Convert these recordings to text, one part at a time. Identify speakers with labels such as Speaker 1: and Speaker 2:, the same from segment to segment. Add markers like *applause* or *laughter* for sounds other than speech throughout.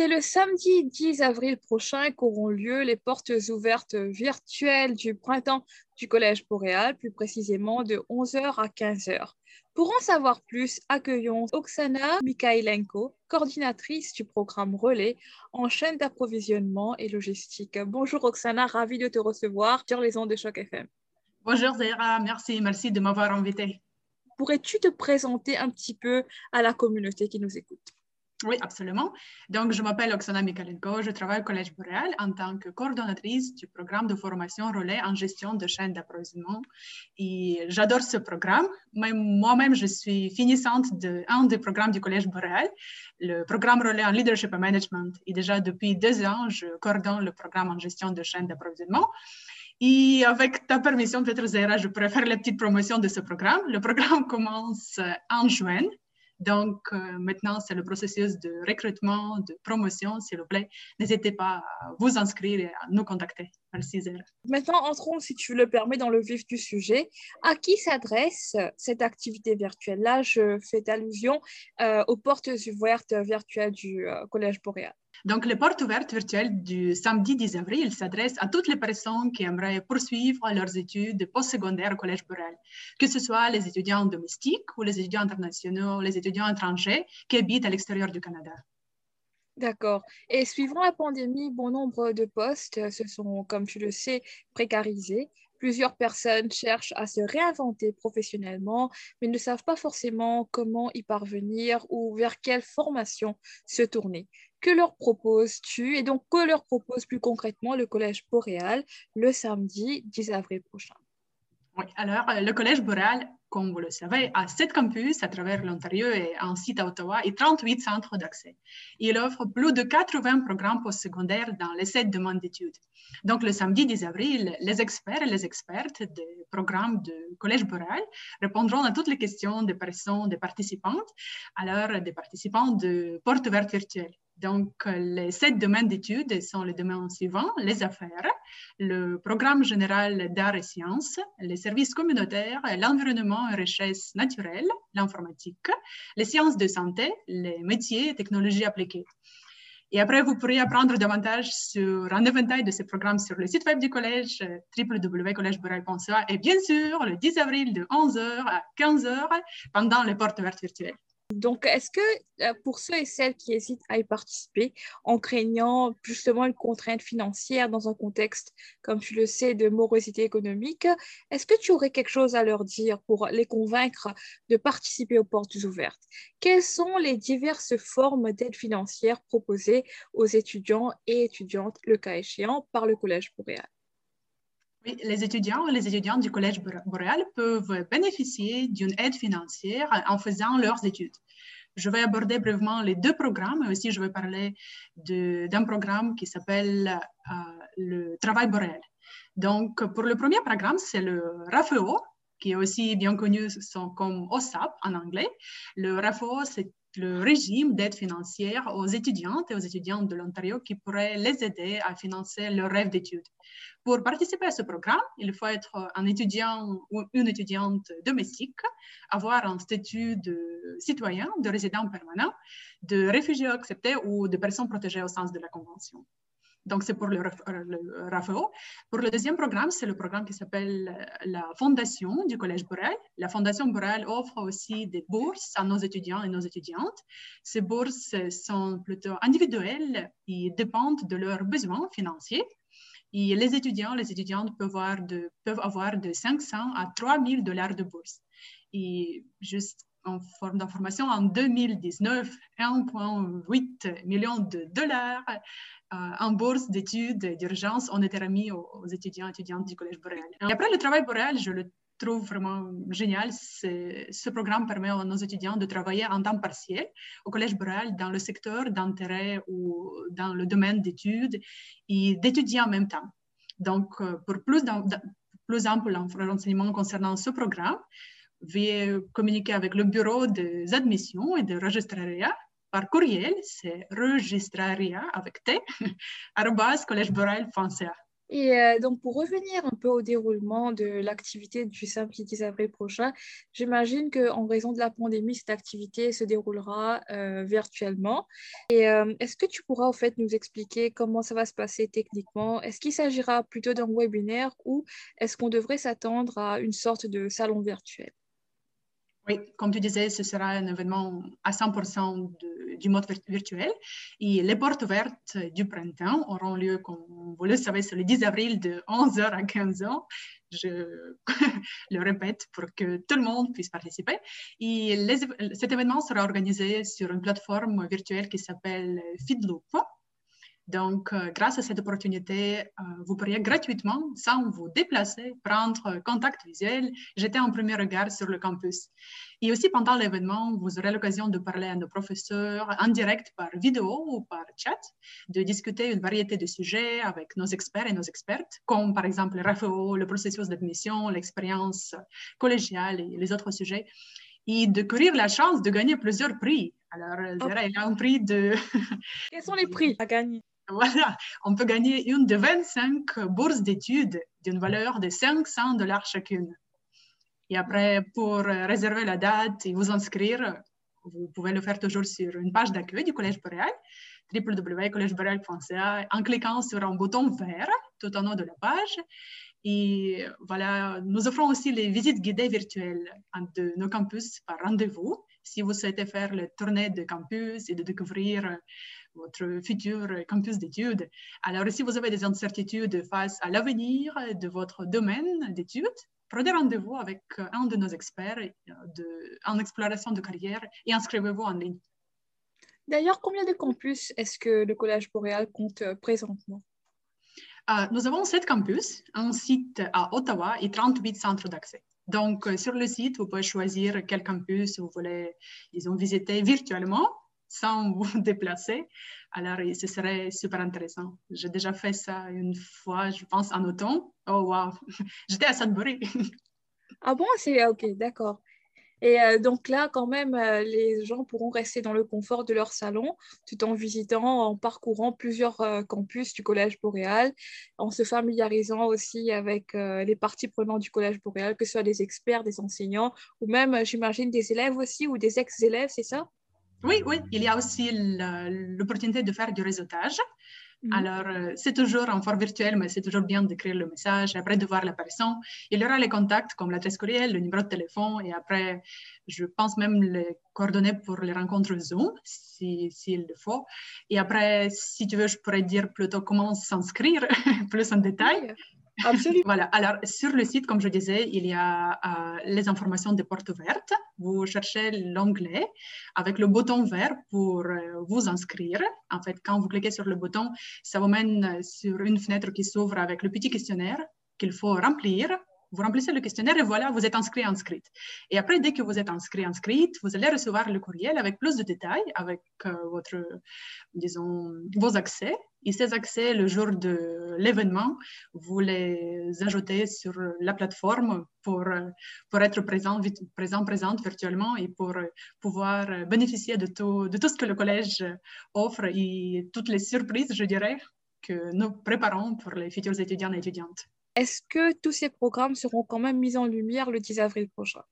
Speaker 1: C'est le samedi 10 avril prochain qu'auront lieu les portes ouvertes virtuelles du printemps du Collège Boréal, plus précisément de 11h à 15h. Pour en savoir plus, accueillons Oksana Mikhailenko, coordinatrice du programme Relais en chaîne d'approvisionnement et logistique. Bonjour Oksana, ravie de te recevoir sur les ondes de Choc FM.
Speaker 2: Bonjour Zahira, merci, merci de m'avoir invité.
Speaker 1: Pourrais-tu te présenter un petit peu à la communauté qui nous écoute?
Speaker 2: Oui, absolument. Donc, je m'appelle Oksana Mikalenko, je travaille au Collège Boréal en tant que coordonnatrice du programme de formation relais en gestion de chaînes d'approvisionnement. Et j'adore ce programme. Moi-même, je suis finissante d'un des programmes du Collège Boréal, le programme relais en leadership et management. Et déjà depuis deux ans, je coordonne le programme en gestion de chaînes d'approvisionnement. Et avec ta permission, peut-être je pourrais faire la petite promotion de ce programme. Le programme commence en juin donc, euh, maintenant, c'est le processus de recrutement, de promotion. S'il vous plaît, n'hésitez pas à vous inscrire et à nous contacter. Merci, Zéla.
Speaker 1: Maintenant, entrons, si tu le permets, dans le vif du sujet. À qui s'adresse cette activité virtuelle? Là, je fais allusion euh, aux portes ouvertes virtuelles du euh, Collège Boréal.
Speaker 2: Donc, les portes ouvertes virtuelles du samedi 10 avril s'adressent à toutes les personnes qui aimeraient poursuivre leurs études postsecondaires au Collège Boréal, que ce soit les étudiants domestiques ou les étudiants internationaux, les étudiants étrangers qui habitent à l'extérieur du Canada.
Speaker 1: D'accord. Et suivant la pandémie, bon nombre de postes se sont, comme tu le sais, précarisés. Plusieurs personnes cherchent à se réinventer professionnellement, mais ne savent pas forcément comment y parvenir ou vers quelle formation se tourner. Que leur proposes-tu Et donc, que leur propose plus concrètement le Collège Boréal le samedi 10 avril prochain
Speaker 2: Oui, alors euh, le Collège Boréal comme vous le savez, a sept campus à travers l'Ontario et un site à Ottawa et 38 centres d'accès. Il offre plus de 80 programmes postsecondaires dans les sept demandes d'études. Donc, le samedi 10 avril, les experts et les expertes des programmes de Collège Boréal répondront à toutes les questions des personnes, des participantes, alors des participants de Porte Verte Virtuelle. Donc, les sept domaines d'études sont les domaines suivants, les affaires, le programme général d'art et sciences, les services communautaires, l'environnement et richesse naturelle, l'informatique, les sciences de santé, les métiers et technologies appliquées. Et après, vous pourrez apprendre davantage sur un éventail de ces programmes sur le site web du collège, www.collègeboral.ca et bien sûr, le 10 avril de 11h à 15h pendant les portes ouvertes virtuelles.
Speaker 1: Donc, est-ce que euh, pour ceux et celles qui hésitent à y participer en craignant justement une contrainte financière dans un contexte, comme tu le sais, de morosité économique, est-ce que tu aurais quelque chose à leur dire pour les convaincre de participer aux portes ouvertes? Quelles sont les diverses formes d'aide financière proposées aux étudiants et étudiantes, le cas échéant, par le Collège Boréal?
Speaker 2: Les étudiants et les du Collège boréal peuvent bénéficier d'une aide financière en faisant leurs études. Je vais aborder brièvement les deux programmes, mais aussi je vais parler d'un programme qui s'appelle euh, le travail boréal. Donc, pour le premier programme, c'est le RAFEO, qui est aussi bien connu comme OSAP en anglais. Le RAFEO, c'est le régime d'aide financière aux étudiantes et aux étudiants de l'Ontario qui pourrait les aider à financer leur rêve d'études. Pour participer à ce programme, il faut être un étudiant ou une étudiante domestique, avoir un statut de citoyen, de résident permanent, de réfugié accepté ou de personne protégée au sens de la Convention. Donc, c'est pour le, RAFO. Pour le deuxième programme, c'est le programme qui s'appelle euh, la Fondation du Collège Boréal. La Fondation Boréal offre aussi des bourses à nos étudiants et nos étudiantes. Ces bourses sont plutôt individuelles et dépendent de leurs besoins financiers. Et les étudiants, les étudiantes peuvent avoir de, peuvent avoir de 500 à 3000 dollars de bourse. Et juste en forme d'information, en 2019, 1,8 million de dollars euh, en bourse d'études d'urgence ont été remis aux, étudiants et étudiantes du Collège Boréal. Après le travail boréal, je le trouve vraiment génial. Ce programme permet à nos étudiants de travailler en temps partiel au Collège Boréal dans le secteur d'intérêt ou dans le domaine d'études et d'étudier en même temps. Donc, euh, pour plus, plus ample renseignements concernant ce programme, veuillez communiquer avec le bureau des admissions et des registrariat par courriel, c'est registraria avec T, *laughs* collègeborel.ca.
Speaker 1: Et euh, donc, pour revenir un peu au déroulement de l'activité du samedi 10 avril prochain, j'imagine qu'en raison de la pandémie, cette activité se déroulera euh, virtuellement. Et euh, est-ce que tu pourras en fait nous expliquer comment ça va se passer techniquement? Est-ce qu'il s'agira plutôt d'un webinaire ou est-ce qu'on devrait s'attendre à une sorte de salon virtuel?
Speaker 2: Oui, comme tu disais, ce sera un événement à 100% du mode virtuel. Et les portes ouvertes du printemps auront lieu, comme vous le savez, le 10 avril de 11h à 15h. Je *laughs* le répète pour que tout le monde puisse participer. Et cet événement sera organisé sur une plateforme virtuelle qui s'appelle Feedloop. Donc, euh, grâce à cette opportunité, euh, vous pourriez gratuitement, sans vous déplacer, prendre contact visuel, jeter un premier regard sur le campus. Et aussi, pendant l'événement, vous aurez l'occasion de parler à nos professeurs en direct par vidéo ou par chat, de discuter une variété de sujets avec nos experts et nos expertes, comme par exemple le RAFO, le processus d'admission, l'expérience collégiale et les autres sujets et de courir la chance de gagner plusieurs prix. Alors, il y a un prix de...
Speaker 1: Quels sont les prix à gagner? *laughs*
Speaker 2: Voilà, on peut gagner une de 25 bourses d'études d'une valeur de 500 dollars chacune. Et après, pour réserver la date et vous inscrire, vous pouvez le faire toujours sur une page d'accueil du Collège Boréal, www.collègeboréal.ca, en cliquant sur un bouton vert tout en haut de la page. Et voilà, nous offrons aussi les visites guidées virtuelles de nos campus par rendez-vous. Si vous souhaitez faire le tournée de campus et de découvrir votre futur campus d'études. Alors, si vous avez des incertitudes face à l'avenir de votre domaine d'études, prenez rendez-vous avec un de nos experts de, en exploration de carrière et inscrivez-vous en ligne.
Speaker 1: D'ailleurs, combien de campus est-ce que le Collège Boréal compte euh, présentement?
Speaker 2: Euh, Nous avons sept campus, un site à Ottawa et 38 centres d'accès. Donc, euh, sur le site, vous pouvez choisir quel campus vous voulez, disons, visiter virtuellement sans *laughs* vous déplacer. Alors, ce serait super intéressant. J'ai déjà fait ça une fois, je pense, en automne. Oh, wow! *laughs* J'étais à Sudbury. *laughs*
Speaker 1: ah bon? C'est OK, d'accord. Et euh, donc là, quand même, euh, les gens pourront rester dans le confort de leur salon tout en visitant, en parcourant plusieurs euh, campus du Collège boréal, en se familiarisant aussi avec les parties prenantes du Collège boréal, que ce soit des experts, des enseignants, ou même, j'imagine, des élèves aussi ou des ex-élèves, c'est ça?
Speaker 2: Oui, oui, il y a aussi l'opportunité de faire du réseautage. Mhm. Alors, euh, c'est toujours en forme virtuelle, mais c'est toujours bien d'écrire le message. Après, de voir l'apparition, il y aura les contacts comme l'adresse courriel, le numéro de téléphone, et après, je pense même les coordonnées pour les rencontres Zoom, s'il si, le faut. Et après, si tu veux, je pourrais dire plutôt comment s'inscrire *laughs* plus en détail.
Speaker 1: Absolument.
Speaker 2: voilà. Alors, sur le site, comme je disais, il y a euh, les informations des portes ouvertes. Vous cherchez l'onglet avec le bouton vert pour euh, vous inscrire. En fait, quand vous cliquez sur le bouton, ça vous mène sur une fenêtre qui s'ouvre avec le petit questionnaire qu'il faut remplir vous remplissez le questionnaire et voilà, vous êtes inscrit, inscrite. Et après, dès que vous êtes inscrit, inscrite, vous allez recevoir le courriel avec plus de détails, avec euh, votre, disons, vos accès. Et ces accès, le jour de l'événement, vous les ajoutez sur la plateforme pour, pour être présent, présent, présente virtuellement et pour pouvoir bénéficier de tout, de tout ce que le collège offre et toutes les surprises, je dirais, que nous préparons pour les futurs étudiants et étudiantes.
Speaker 1: Est-ce que tous ces programmes seront quand même mis en lumière le 10 avril prochain?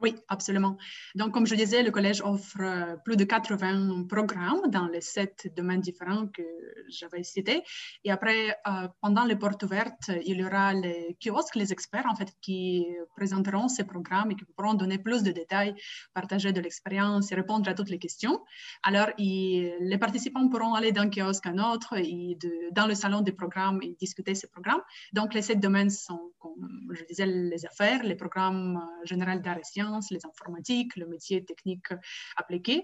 Speaker 2: Oui, absolument. Donc, comme je disais, le collège offre euh, plus de 80 programmes dans les sept domaines différents que j'avais cités. Et après, euh, pendant les portes ouvertes, il y aura les kiosques, les experts, en fait, qui présenteront ces programmes et qui pourront donner plus de détails, partager de l'expérience et répondre à toutes les questions. Alors, les participants pourront aller d'un kiosque à un autre et dans le salon des programmes et discuter ces programmes. Donc, les sept domaines sont, comme je disais, les affaires, les programmes euh, généraux d'art et sciences, les informatiques, le métier technique appliqué.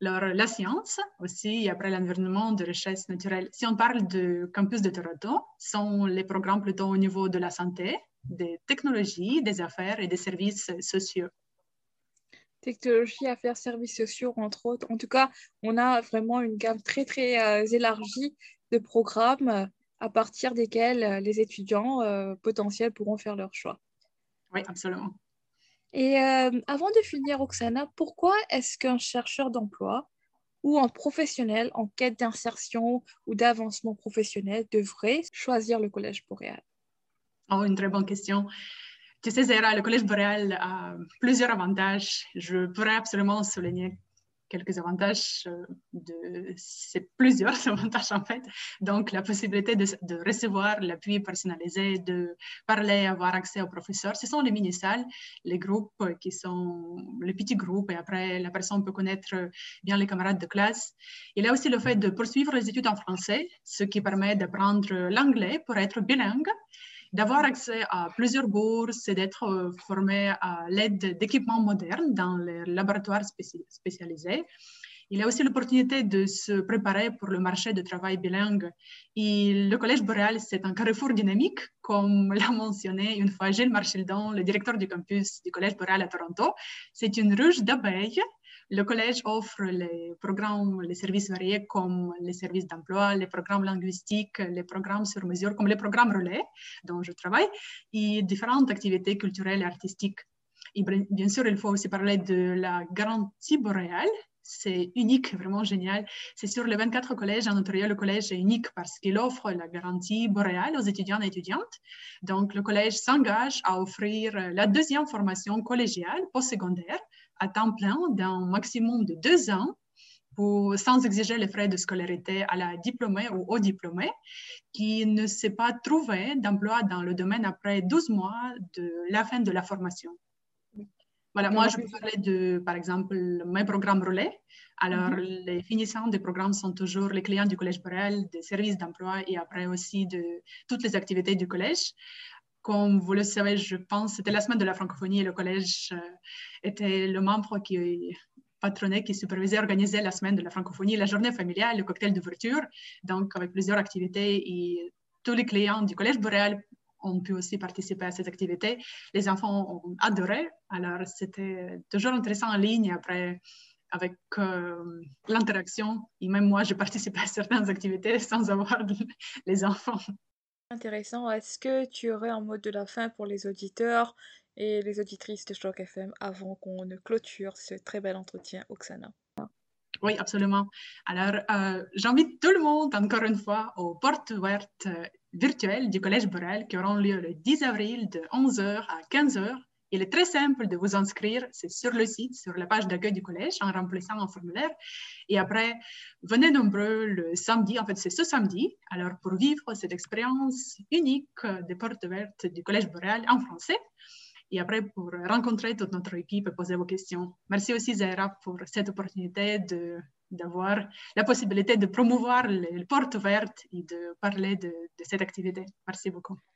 Speaker 2: la science aussi, après l'environnement de richesse naturelle. Si on parle de campus de Toronto, sont les programmes plutôt au niveau de la santé, des technologies, des affaires et des services sociaux.
Speaker 1: Technologie, affaires, services sociaux, entre autres. En tout cas, on a vraiment une gamme très, très euh, élargie de programmes euh, à partir desquels euh, les étudiants potentiels pourront faire leur choix.
Speaker 2: Oui, absolument.
Speaker 1: Et euh, avant de finir, Oksana, pourquoi est-ce qu'un chercheur d'emploi ou un professionnel en quête d'insertion ou d'avancement professionnel devrait choisir le Collège boréal?
Speaker 2: Oh, une très bonne question. Tu sais, Zara, le Collège boréal a plusieurs avantages. Je pourrais absolument souligner quelques avantages, euh, de, c'est plusieurs *laughs* avantages en fait. Donc, la possibilité de, recevoir l'appui personnalisé, de parler, avoir accès aux professeurs. Ce sont les mini-salles, les groupes qui sont les petits groupes et après, la personne peut connaître bien les camarades de classe. Il y a aussi le fait de poursuivre les études en français, ce qui permet d'apprendre l'anglais pour être bilingue d'avoir accès à plusieurs bourses et d'être euh, formé à l'aide d'équipements modernes dans les laboratoires spécialisés. Il a aussi l'opportunité de se préparer pour le marché du travail bilingue. Le Collège Boréal, c'est un carrefour dynamique, comme *laughs* l'a mentionné une fois Gilles Marchildon, le directeur du campus du Collège Boréal à Toronto. C'est une ruche d'abeilles le collège offre les programmes, les services variés comme les services d'emploi, les programmes linguistiques, les programmes sur mesure, comme les programmes relais dont je travaille, et différentes activités culturelles et artistiques. Et bien sûr, il faut aussi parler de la garantie boréale. C'est unique, vraiment génial. C'est sur les 24 collèges en Ontario, le collège est unique parce qu'il offre la garantie boréale aux étudiants et étudiantes. Donc, le collège s'engage à offrir la deuxième formation collégiale postsecondaire à temps plein d'un maximum de deux ans pour, sans exiger les frais de scolarité à la diplômée ou au diplômé qui ne s'est pas trouvé d'emploi dans le domaine après 12 mois de la fin de la formation. Voilà, moi, je peux parler de, par exemple, mes programmes relais. Alors, mhm. les finissants des programmes sont toujours les clients du Collège Borel, des services d'emploi et après aussi de toutes les activités du collège. Comme vous le savez, je pense, c'était la semaine de la francophonie et le collège euh, était le membre qui patronnait, qui supervisait, organisait la semaine de la francophonie, la journée familiale, le cocktail d'ouverture, donc avec plusieurs activités et tous les clients du collège boréal ont pu aussi participer à ces activités. Les enfants ont adoré, alors c'était toujours intéressant en ligne après avec euh, l'interaction. Et même moi, j'ai *laughs* participé à certaines activités sans avoir *laughs* les enfants.
Speaker 1: Intéressant. Est-ce que tu aurais un mot de la fin pour les auditeurs et les auditrices de Choc FM avant qu'on ne clôture ce très bel entretien, Oksana?
Speaker 2: Oui, absolument. Alors, euh, j'invite tout le monde, encore une fois, aux portes ouvertes euh, virtuelles du Collège Borel qui auront lieu le 10 avril de 11h à 15h il est très simple de vous inscrire, c'est sur le site, sur la page d'accueil du collège, en remplissant un formulaire. Et après, venez nombreux le samedi, en fait c'est ce samedi, alors pour vivre cette expérience unique des portes ouvertes du Collège Boréal en français. Et après, pour rencontrer toute notre équipe et poser vos questions. Merci aussi, Zahra, pour cette opportunité d'avoir la possibilité de promouvoir les portes ouvertes et de parler de cette activité. Merci beaucoup.